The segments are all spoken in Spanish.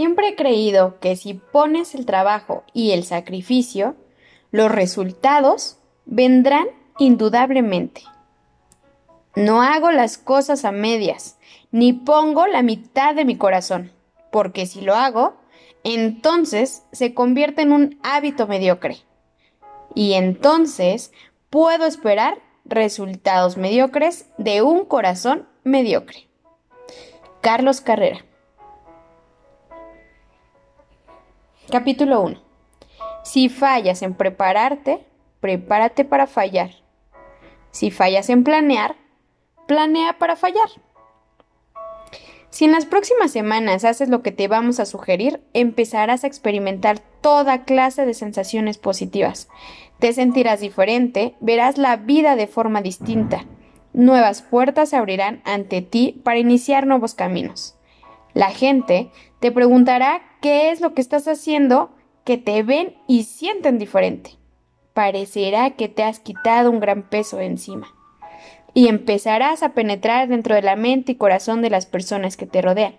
Siempre he creído que si pones el trabajo y el sacrificio, los resultados vendrán indudablemente. No hago las cosas a medias, ni pongo la mitad de mi corazón, porque si lo hago, entonces se convierte en un hábito mediocre. Y entonces puedo esperar resultados mediocres de un corazón mediocre. Carlos Carrera. Capítulo 1. Si fallas en prepararte, prepárate para fallar. Si fallas en planear, planea para fallar. Si en las próximas semanas haces lo que te vamos a sugerir, empezarás a experimentar toda clase de sensaciones positivas. Te sentirás diferente, verás la vida de forma distinta. Nuevas puertas se abrirán ante ti para iniciar nuevos caminos. La gente te preguntará qué es lo que estás haciendo que te ven y sienten diferente. Parecerá que te has quitado un gran peso de encima y empezarás a penetrar dentro de la mente y corazón de las personas que te rodean.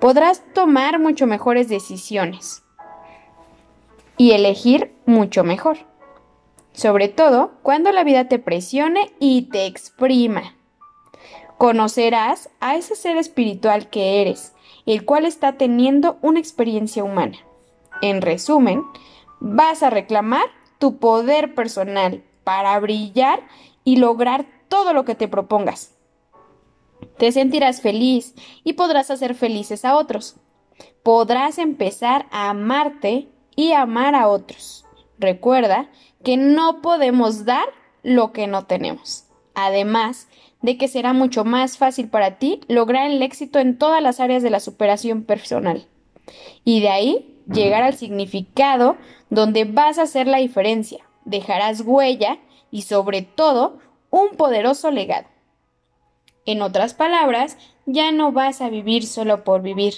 Podrás tomar mucho mejores decisiones y elegir mucho mejor. Sobre todo cuando la vida te presione y te exprima. Conocerás a ese ser espiritual que eres, el cual está teniendo una experiencia humana. En resumen, vas a reclamar tu poder personal para brillar y lograr todo lo que te propongas. Te sentirás feliz y podrás hacer felices a otros. Podrás empezar a amarte y amar a otros. Recuerda que no podemos dar lo que no tenemos. Además de que será mucho más fácil para ti lograr el éxito en todas las áreas de la superación personal. Y de ahí llegar al significado donde vas a hacer la diferencia, dejarás huella y sobre todo un poderoso legado. En otras palabras, ya no vas a vivir solo por vivir,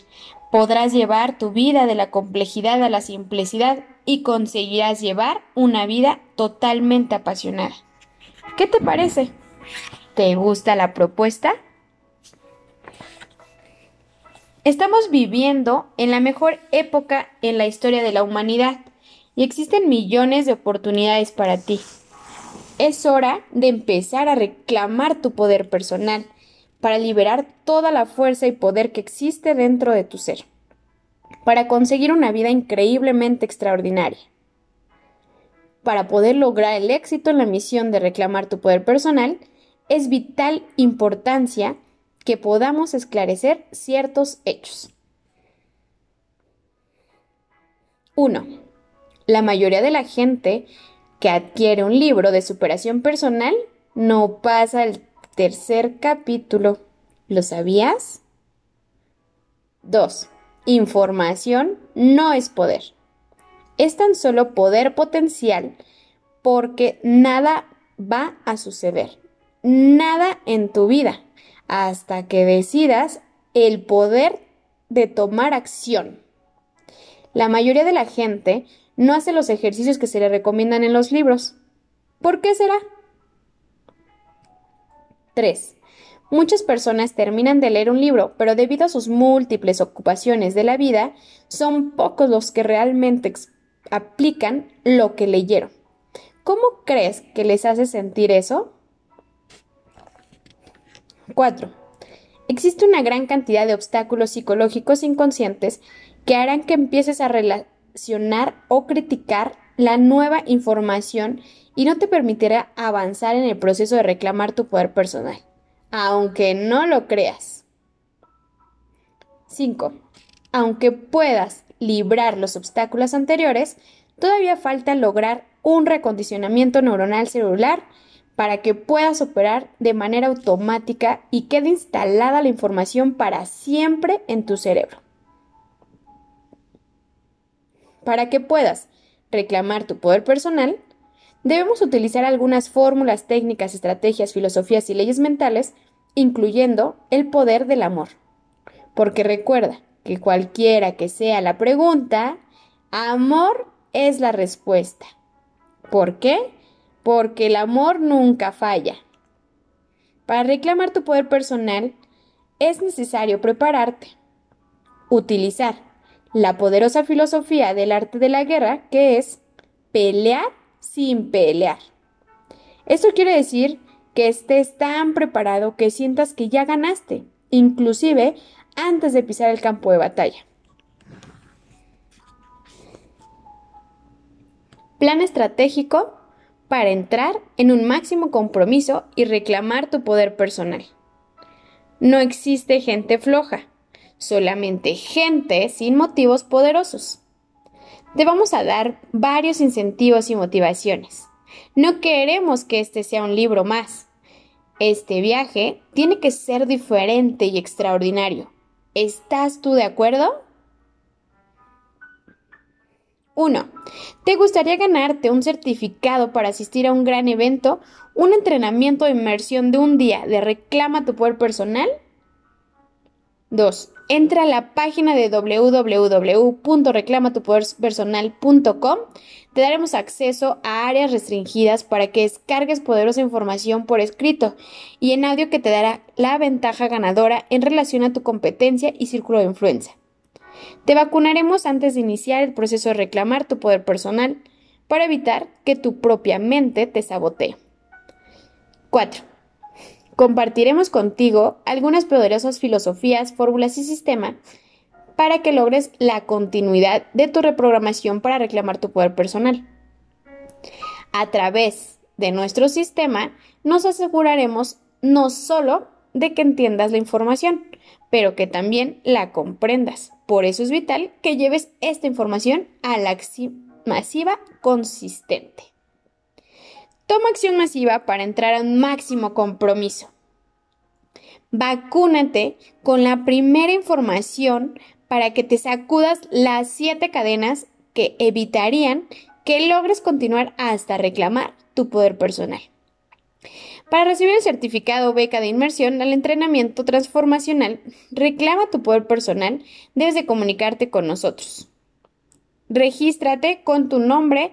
podrás llevar tu vida de la complejidad a la simplicidad y conseguirás llevar una vida totalmente apasionada. ¿Qué te parece? ¿Te gusta la propuesta? Estamos viviendo en la mejor época en la historia de la humanidad y existen millones de oportunidades para ti. Es hora de empezar a reclamar tu poder personal para liberar toda la fuerza y poder que existe dentro de tu ser, para conseguir una vida increíblemente extraordinaria. Para poder lograr el éxito en la misión de reclamar tu poder personal, es vital importancia que podamos esclarecer ciertos hechos. 1. La mayoría de la gente que adquiere un libro de superación personal no pasa el tercer capítulo. ¿Lo sabías? 2. Información no es poder. Es tan solo poder potencial porque nada va a suceder. Nada en tu vida hasta que decidas el poder de tomar acción. La mayoría de la gente no hace los ejercicios que se le recomiendan en los libros. ¿Por qué será? 3. Muchas personas terminan de leer un libro, pero debido a sus múltiples ocupaciones de la vida, son pocos los que realmente aplican lo que leyeron. ¿Cómo crees que les hace sentir eso? 4. Existe una gran cantidad de obstáculos psicológicos inconscientes que harán que empieces a, o criticar la nueva información y no te permitirá avanzar en el proceso de reclamar tu poder personal, aunque no lo creas. 5. Aunque puedas librar los obstáculos anteriores, todavía falta lograr un recondicionamiento neuronal celular para que puedas operar de manera automática y quede instalada la información para siempre en tu cerebro. Para que puedas reclamar tu poder personal, debemos utilizar algunas fórmulas, técnicas, estrategias, filosofías y leyes mentales, incluyendo el poder del amor. Porque recuerda que cualquiera que sea la pregunta, amor es la respuesta. ¿Por qué? Porque el amor nunca falla. Para reclamar tu poder personal, es necesario prepararte, utilizar la poderosa filosofía del arte de la guerra que es pelear sin pelear. Esto quiere decir que estés tan preparado que sientas que ya ganaste, inclusive antes de pisar el campo de batalla. Plan estratégico para entrar en un máximo compromiso y reclamar tu poder personal. No existe gente floja, solamente gente sin motivos poderosos. Te vamos a dar varios incentivos y motivaciones. No queremos que este sea un libro más. Este viaje tiene que ser diferente y extraordinario. ¿Estás tú de acuerdo? 1. ¿Te gustaría ganarte un certificado para asistir a un gran evento, un entrenamiento de inmersión de un día de Reclama tu Poder Personal? 2. Entra a la página de www.reclamatupoderpersonal.com. Te daremos acceso a áreas restringidas para que descargues poderosa información por escrito y en audio que te dará la ventaja ganadora en relación a tu competencia y círculo de influencia. Te vacunaremos antes de iniciar el proceso de reclamar tu poder personal para evitar que tu propia mente te sabotee. 4. Compartiremos contigo algunas poderosas filosofías, fórmulas y sistemas para que logres la continuidad de tu reprogramación para reclamar tu poder personal. A través de nuestro sistema nos aseguraremos no solo de que entiendas la información, pero que también la comprendas. Por eso es vital que lleves esta información a la acción masiva consistente. Toma acción masiva para entrar a un máximo compromiso. Vacúnate con la primera información para que te sacudas las siete cadenas que evitarían que logres continuar hasta reclamar tu poder personal. Para recibir el certificado beca de inmersión al entrenamiento transformacional, reclama tu poder personal, debes de comunicarte con nosotros. Regístrate con tu nombre,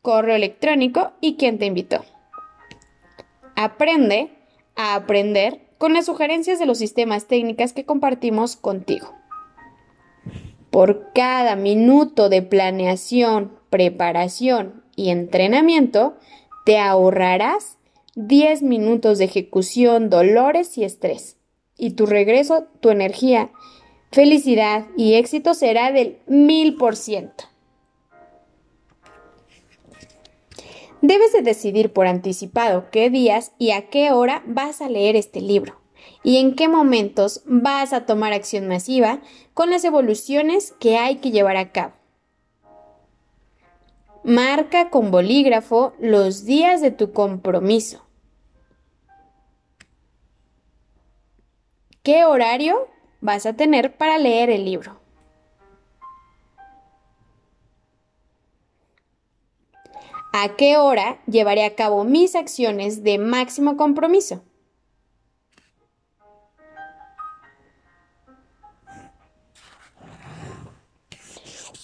correo electrónico y quien te invitó. Aprende a aprender con las sugerencias de los sistemas técnicas que compartimos contigo. Por cada minuto de planeación, preparación y entrenamiento, te ahorrarás 10 minutos de ejecución, dolores y estrés. Y tu regreso, tu energía, felicidad y éxito será del mil por ciento. Debes de decidir por anticipado qué días y a qué hora vas a leer este libro y en qué momentos vas a tomar acción masiva con las evoluciones que hay que llevar a cabo. Marca con bolígrafo los días de tu compromiso. ¿Qué horario vas a tener para leer el libro? ¿A qué hora llevaré a cabo mis acciones de máximo compromiso?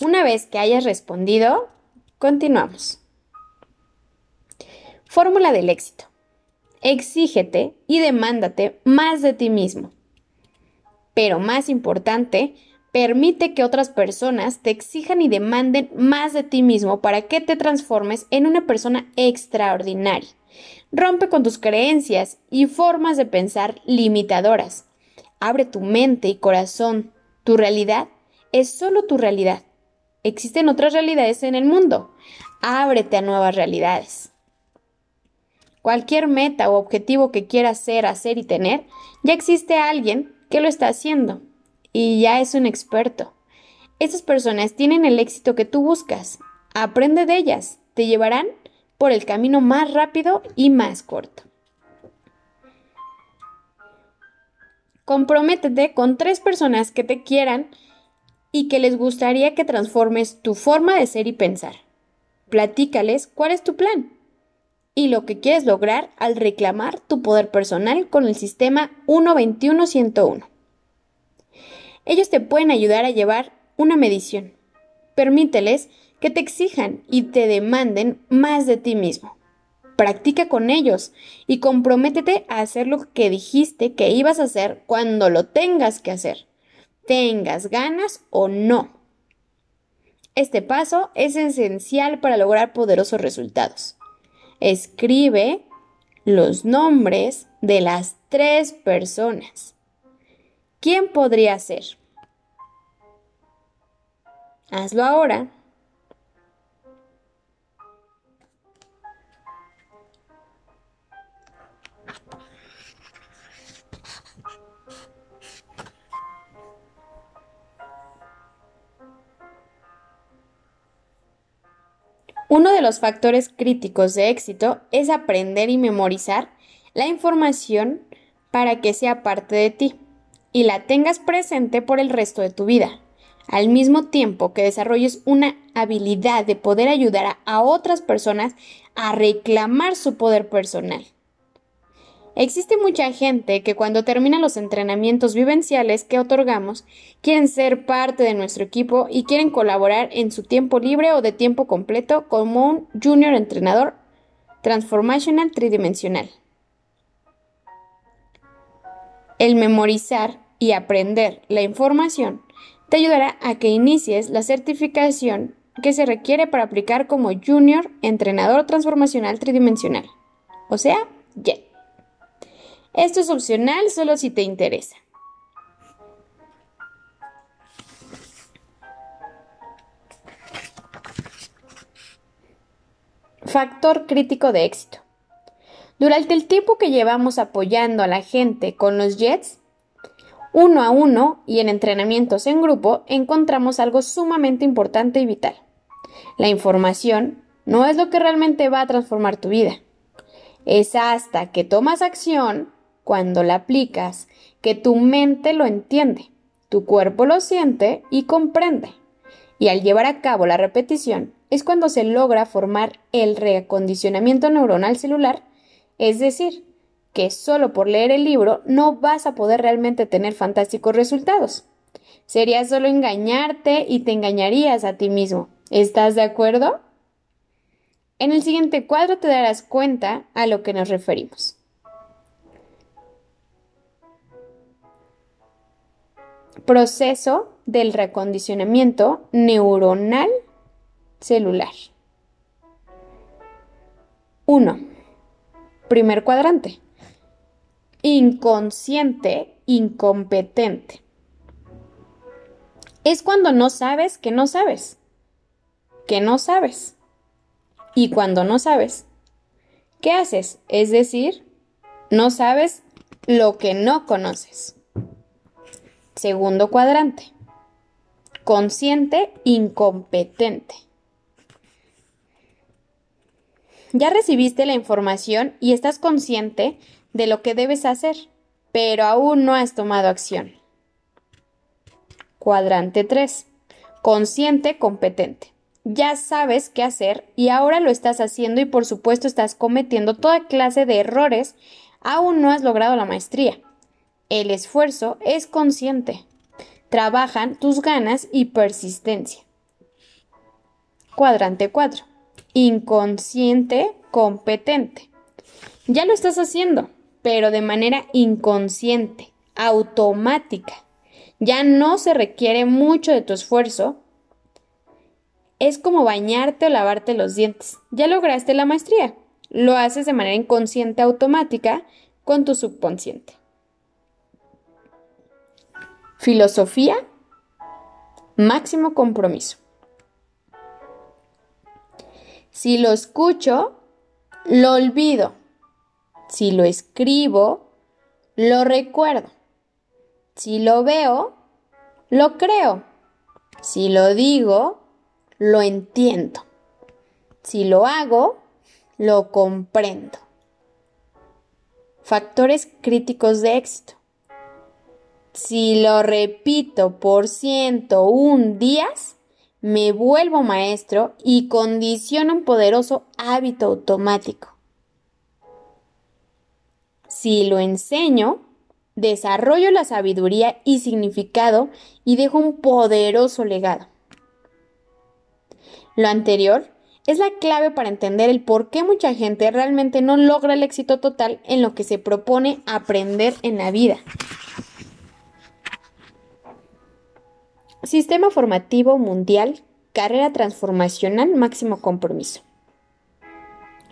Una vez que hayas respondido, continuamos. Fórmula del éxito. Exígete y demándate más de ti mismo. Pero más importante, permite que otras personas te exijan y demanden más de ti mismo para que te transformes en una persona extraordinaria. Rompe con tus creencias y formas de pensar limitadoras. Abre tu mente y corazón. Tu realidad es solo tu realidad. Existen otras realidades en el mundo. Ábrete a nuevas realidades. Cualquier meta o objetivo que quieras ser, hacer y tener, ya existe alguien que lo está haciendo y ya es un experto. Esas personas tienen el éxito que tú buscas. Aprende de ellas. Te llevarán por el camino más rápido y más corto. Comprométete con tres personas que te quieran y que les gustaría que transformes tu forma de ser y pensar. Platícales cuál es tu plan y lo que quieres lograr al reclamar tu poder personal con el sistema 121-101. Ellos te pueden ayudar a llevar una medición. Permíteles que te exijan y te demanden más de ti mismo. Practica con ellos y comprométete a hacer lo que dijiste que ibas a hacer cuando lo tengas que hacer, tengas ganas o no. Este paso es esencial para lograr poderosos resultados. Escribe los nombres de las tres personas. ¿Quién podría ser? Hazlo ahora. Uno de los factores críticos de éxito es aprender y memorizar la información para que sea parte de ti y la tengas presente por el resto de tu vida, al mismo tiempo que desarrolles una habilidad de poder ayudar a, otras personas a reclamar su poder personal. Existe mucha gente que cuando termina los entrenamientos vivenciales que otorgamos, quieren ser parte de nuestro equipo y quieren colaborar en su tiempo libre o de tiempo completo como un junior entrenador transformational tridimensional. El memorizar y aprender la información te ayudará a que inicies la certificación que se requiere para aplicar como junior entrenador transformacional tridimensional, o sea, JET. Esto es opcional solo si te interesa. Factor crítico de éxito. Durante el tiempo que llevamos apoyando a la gente con los jets, uno a uno y en entrenamientos en grupo, encontramos algo sumamente importante y vital. La información no es lo que realmente va a transformar tu vida. Es hasta que tomas acción cuando la aplicas, que tu mente lo entiende, tu cuerpo lo siente y comprende. Y al llevar a cabo la repetición es cuando se logra formar el reacondicionamiento neuronal celular, es decir, que solo por leer el libro no vas a poder realmente tener fantásticos resultados. Sería solo engañarte y te engañarías a ti mismo. ¿Estás de acuerdo? En el siguiente cuadro te darás cuenta a lo que nos referimos. Proceso del recondicionamiento neuronal celular. 1. Primer cuadrante. Inconsciente, incompetente. Es cuando no sabes que no sabes. Que no sabes. Y cuando no sabes, ¿qué haces? Es decir, no sabes lo que no conoces. Segundo cuadrante. Consciente, incompetente. Ya recibiste la información y estás consciente de lo que debes hacer, pero aún no has tomado acción. Cuadrante 3. Consciente, competente. Ya sabes qué hacer y ahora lo estás haciendo y por supuesto estás cometiendo toda clase de errores. Aún no has logrado la maestría. El esfuerzo es consciente. Trabajan tus ganas y persistencia. Cuadrante 4. Inconsciente competente. Ya lo estás haciendo, pero de manera inconsciente, automática. Ya no se requiere mucho de tu esfuerzo. Es como bañarte o lavarte los dientes. Ya lograste la maestría. Lo haces de manera inconsciente automática con tu subconsciente. Filosofía, máximo compromiso. Si lo escucho, lo olvido. Si lo escribo, lo recuerdo. Si lo veo, lo creo. Si lo digo, lo entiendo. Si lo hago, lo comprendo. Factores críticos de éxito. Si lo repito por 101 días, me vuelvo maestro y condiciono un poderoso hábito automático. Si lo enseño, desarrollo la sabiduría y significado y dejo un poderoso legado. Lo anterior es la clave para entender el por qué mucha gente realmente no logra el éxito total en lo que se propone aprender en la vida Sistema formativo mundial carrera transformacional máximo compromiso.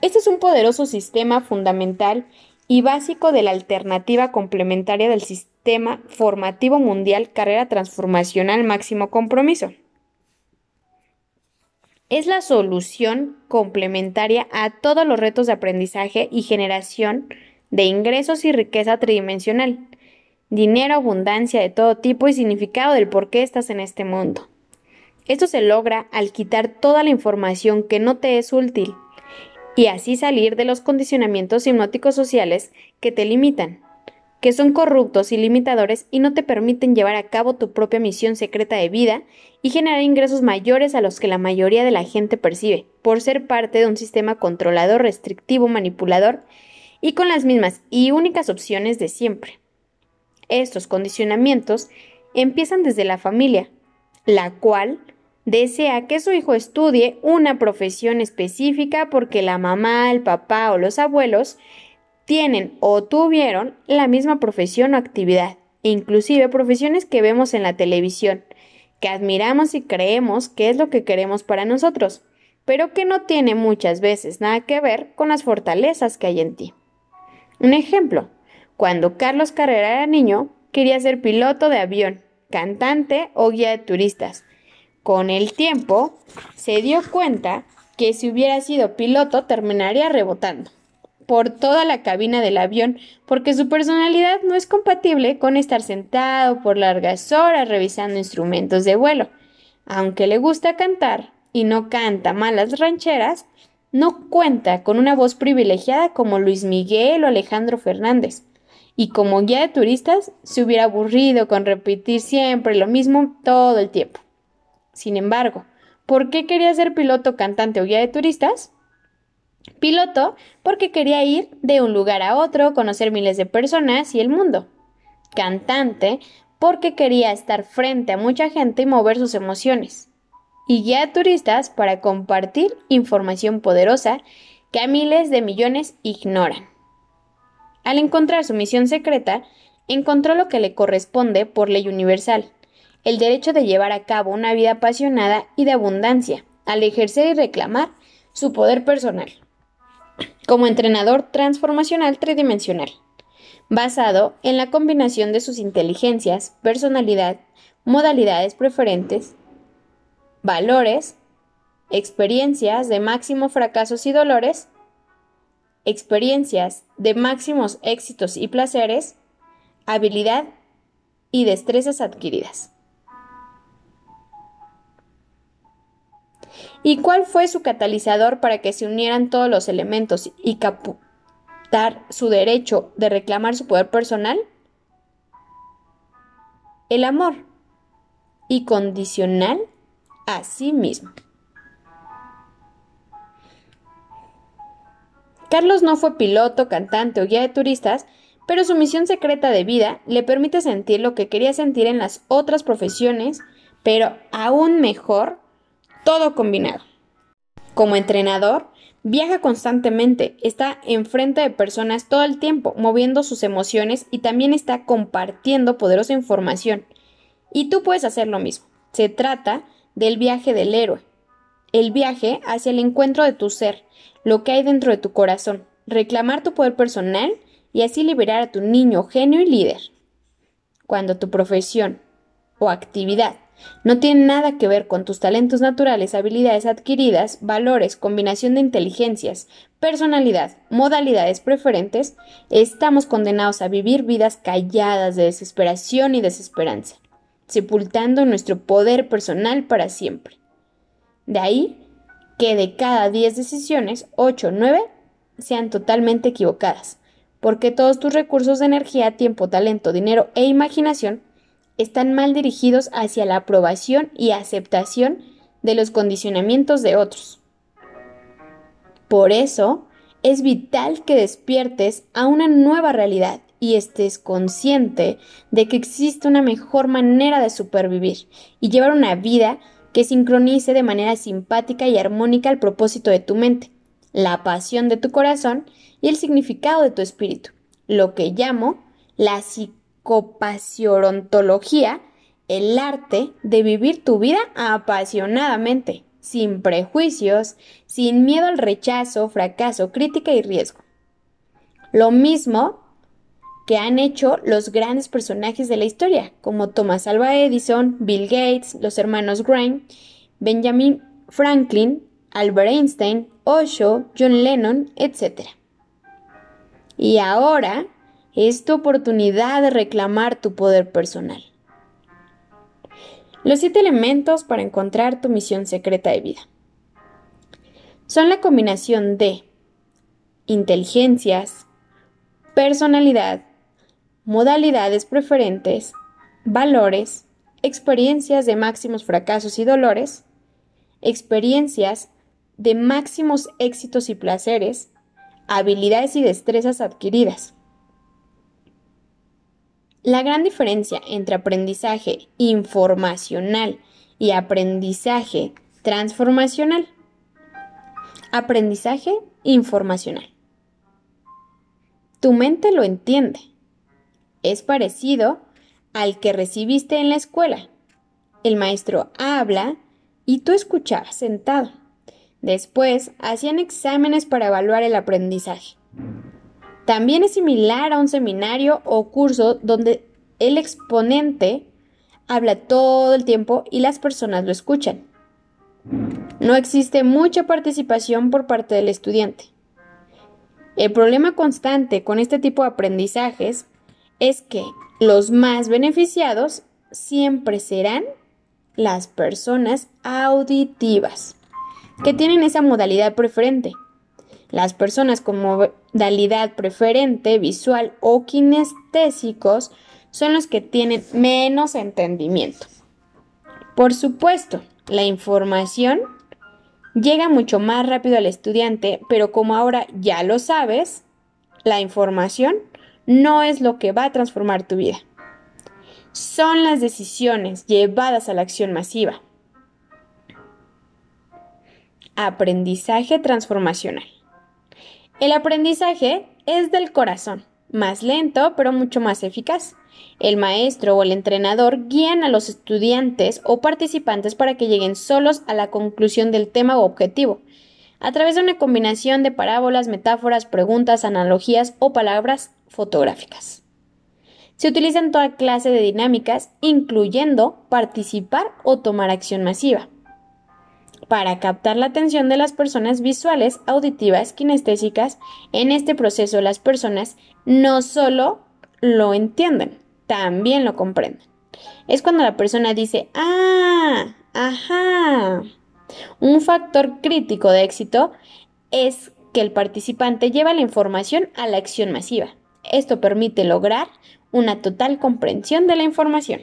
Este es un poderoso sistema fundamental y básico de la alternativa complementaria del sistema formativo mundial carrera transformacional máximo compromiso. Es la solución complementaria a todos los retos de aprendizaje y generación de ingresos y riqueza tridimensional, dinero, abundancia de todo tipo y significado del por qué estás en este mundo. Esto se logra al quitar toda la información que no te es útil y así salir de los condicionamientos hipnóticos sociales que te limitan, que son corruptos y limitadores y no te permiten llevar a cabo tu propia misión secreta de vida y generar ingresos mayores a los que la mayoría de la gente percibe, por ser parte de un sistema controlador, restrictivo, manipulador y con las mismas y únicas opciones de siempre. Estos condicionamientos empiezan desde la familia, la cual desea que su hijo estudie una profesión específica porque la mamá, el papá o los abuelos tienen o tuvieron la misma profesión o actividad, inclusive profesiones que vemos en la televisión, que admiramos y creemos que es lo que queremos para nosotros, pero que no tiene muchas veces nada que ver con las fortalezas que hay en ti. Un ejemplo, cuando Carlos Carrera era niño, quería ser piloto de avión, cantante o guía de turistas. Con el tiempo, se dio cuenta que si hubiera sido piloto terminaría rebotando por toda la cabina del avión porque su personalidad no es compatible con estar sentado por largas horas revisando instrumentos de vuelo. Aunque le gusta cantar y no canta malas rancheras, no cuenta con una voz privilegiada como Luis Miguel o Alejandro Fernández, y como guía de turistas se hubiera aburrido con repetir siempre lo mismo todo el tiempo. Sin embargo, ¿por qué quería ser piloto, cantante o guía de turistas? Piloto porque quería ir de un lugar a otro, conocer miles de personas y el mundo. Cantante porque quería estar frente a mucha gente y mover sus emociones y guía a turistas para compartir información poderosa que a miles de millones ignoran. Al encontrar su misión secreta, encontró lo que le corresponde por ley universal, el derecho de llevar a cabo una vida apasionada y de abundancia, al ejercer y reclamar su poder personal, como entrenador transformacional tridimensional, basado en la combinación de sus inteligencias, personalidad, modalidades preferentes, valores, experiencias de máximos fracasos y dolores, experiencias de máximos éxitos y placeres, habilidad y destrezas adquiridas. ¿Y cuál fue su catalizador para que se unieran todos los elementos y captar su derecho de reclamar su poder personal? El amor. Y condicional a sí mismo. Carlos no fue piloto, cantante o guía de turistas, pero su misión secreta de vida le permite sentir lo que quería sentir en las otras profesiones, pero aún mejor, todo combinado. Como entrenador, viaja constantemente, está enfrente de personas todo el tiempo, moviendo sus emociones y también está compartiendo poderosa información. Y tú puedes hacer lo mismo. Se trata del viaje del héroe, el viaje hacia el encuentro de tu ser, lo que hay dentro de tu corazón, reclamar tu poder personal y así liberar a tu niño genio y líder. Cuando tu profesión o actividad no tiene nada que ver con tus talentos naturales, habilidades adquiridas, valores, combinación de inteligencias, personalidad, modalidades preferentes, estamos condenados a vivir vidas calladas de desesperación y desesperanza sepultando nuestro poder personal para siempre. De ahí que de cada 10 decisiones, 8 o 9 sean totalmente equivocadas, porque todos tus recursos de energía, tiempo, talento, dinero e imaginación están mal dirigidos hacia la aprobación y aceptación de los condicionamientos de otros. Por eso, es vital que despiertes a una nueva realidad y estés consciente de que existe una mejor manera de supervivir y llevar una vida que sincronice de manera simpática y armónica el propósito de tu mente, la pasión de tu corazón y el significado de tu espíritu, lo que llamo la psicopasiorontología el arte de vivir tu vida apasionadamente, sin prejuicios, sin miedo al rechazo, fracaso, crítica y riesgo. Lo mismo que han hecho los grandes personajes de la historia, como Thomas Alva Edison, Bill Gates, los hermanos Graham, Benjamin Franklin, Albert Einstein, Osho, John Lennon, etc. Y ahora es tu oportunidad de reclamar tu poder personal. Los siete elementos para encontrar tu misión secreta de vida son la combinación de inteligencias, personalidad, modalidades preferentes, valores, experiencias de máximos fracasos y dolores, experiencias de máximos éxitos y placeres, habilidades y destrezas adquiridas. La gran diferencia entre aprendizaje informacional y aprendizaje transformacional. Aprendizaje informacional. Tu mente lo entiende. Es parecido al que recibiste en la escuela. El maestro habla y tú escuchabas sentado. Después hacían exámenes para evaluar el aprendizaje. También es similar a un seminario o curso donde el exponente habla todo el tiempo y las personas lo escuchan. No existe mucha participación por parte del estudiante. El problema constante con este tipo de aprendizajes es que los más beneficiados siempre serán las personas auditivas, que tienen esa modalidad preferente. Las personas con modalidad preferente, visual o kinestésicos son los que tienen menos entendimiento. Por supuesto, la información llega mucho más rápido al estudiante, pero como ahora ya lo sabes, la información no es lo que va a transformar tu vida. Son las decisiones llevadas a la acción masiva. Aprendizaje transformacional. El aprendizaje es del corazón, más lento pero mucho más eficaz. El maestro o el entrenador guían a los estudiantes o participantes para que lleguen solos a la conclusión del tema o objetivo, a través de una combinación de parábolas, metáforas, preguntas, analogías o palabras fotográficas. Se utilizan toda clase de dinámicas, incluyendo participar o tomar acción masiva para captar la atención de las personas visuales, auditivas, kinestésicas. En este proceso las personas no solo lo entienden, también lo comprenden. Es cuando la persona dice, ah, ajá. Un factor crítico de éxito es que el participante lleva la información a la acción masiva. Esto permite lograr una total comprensión de la información.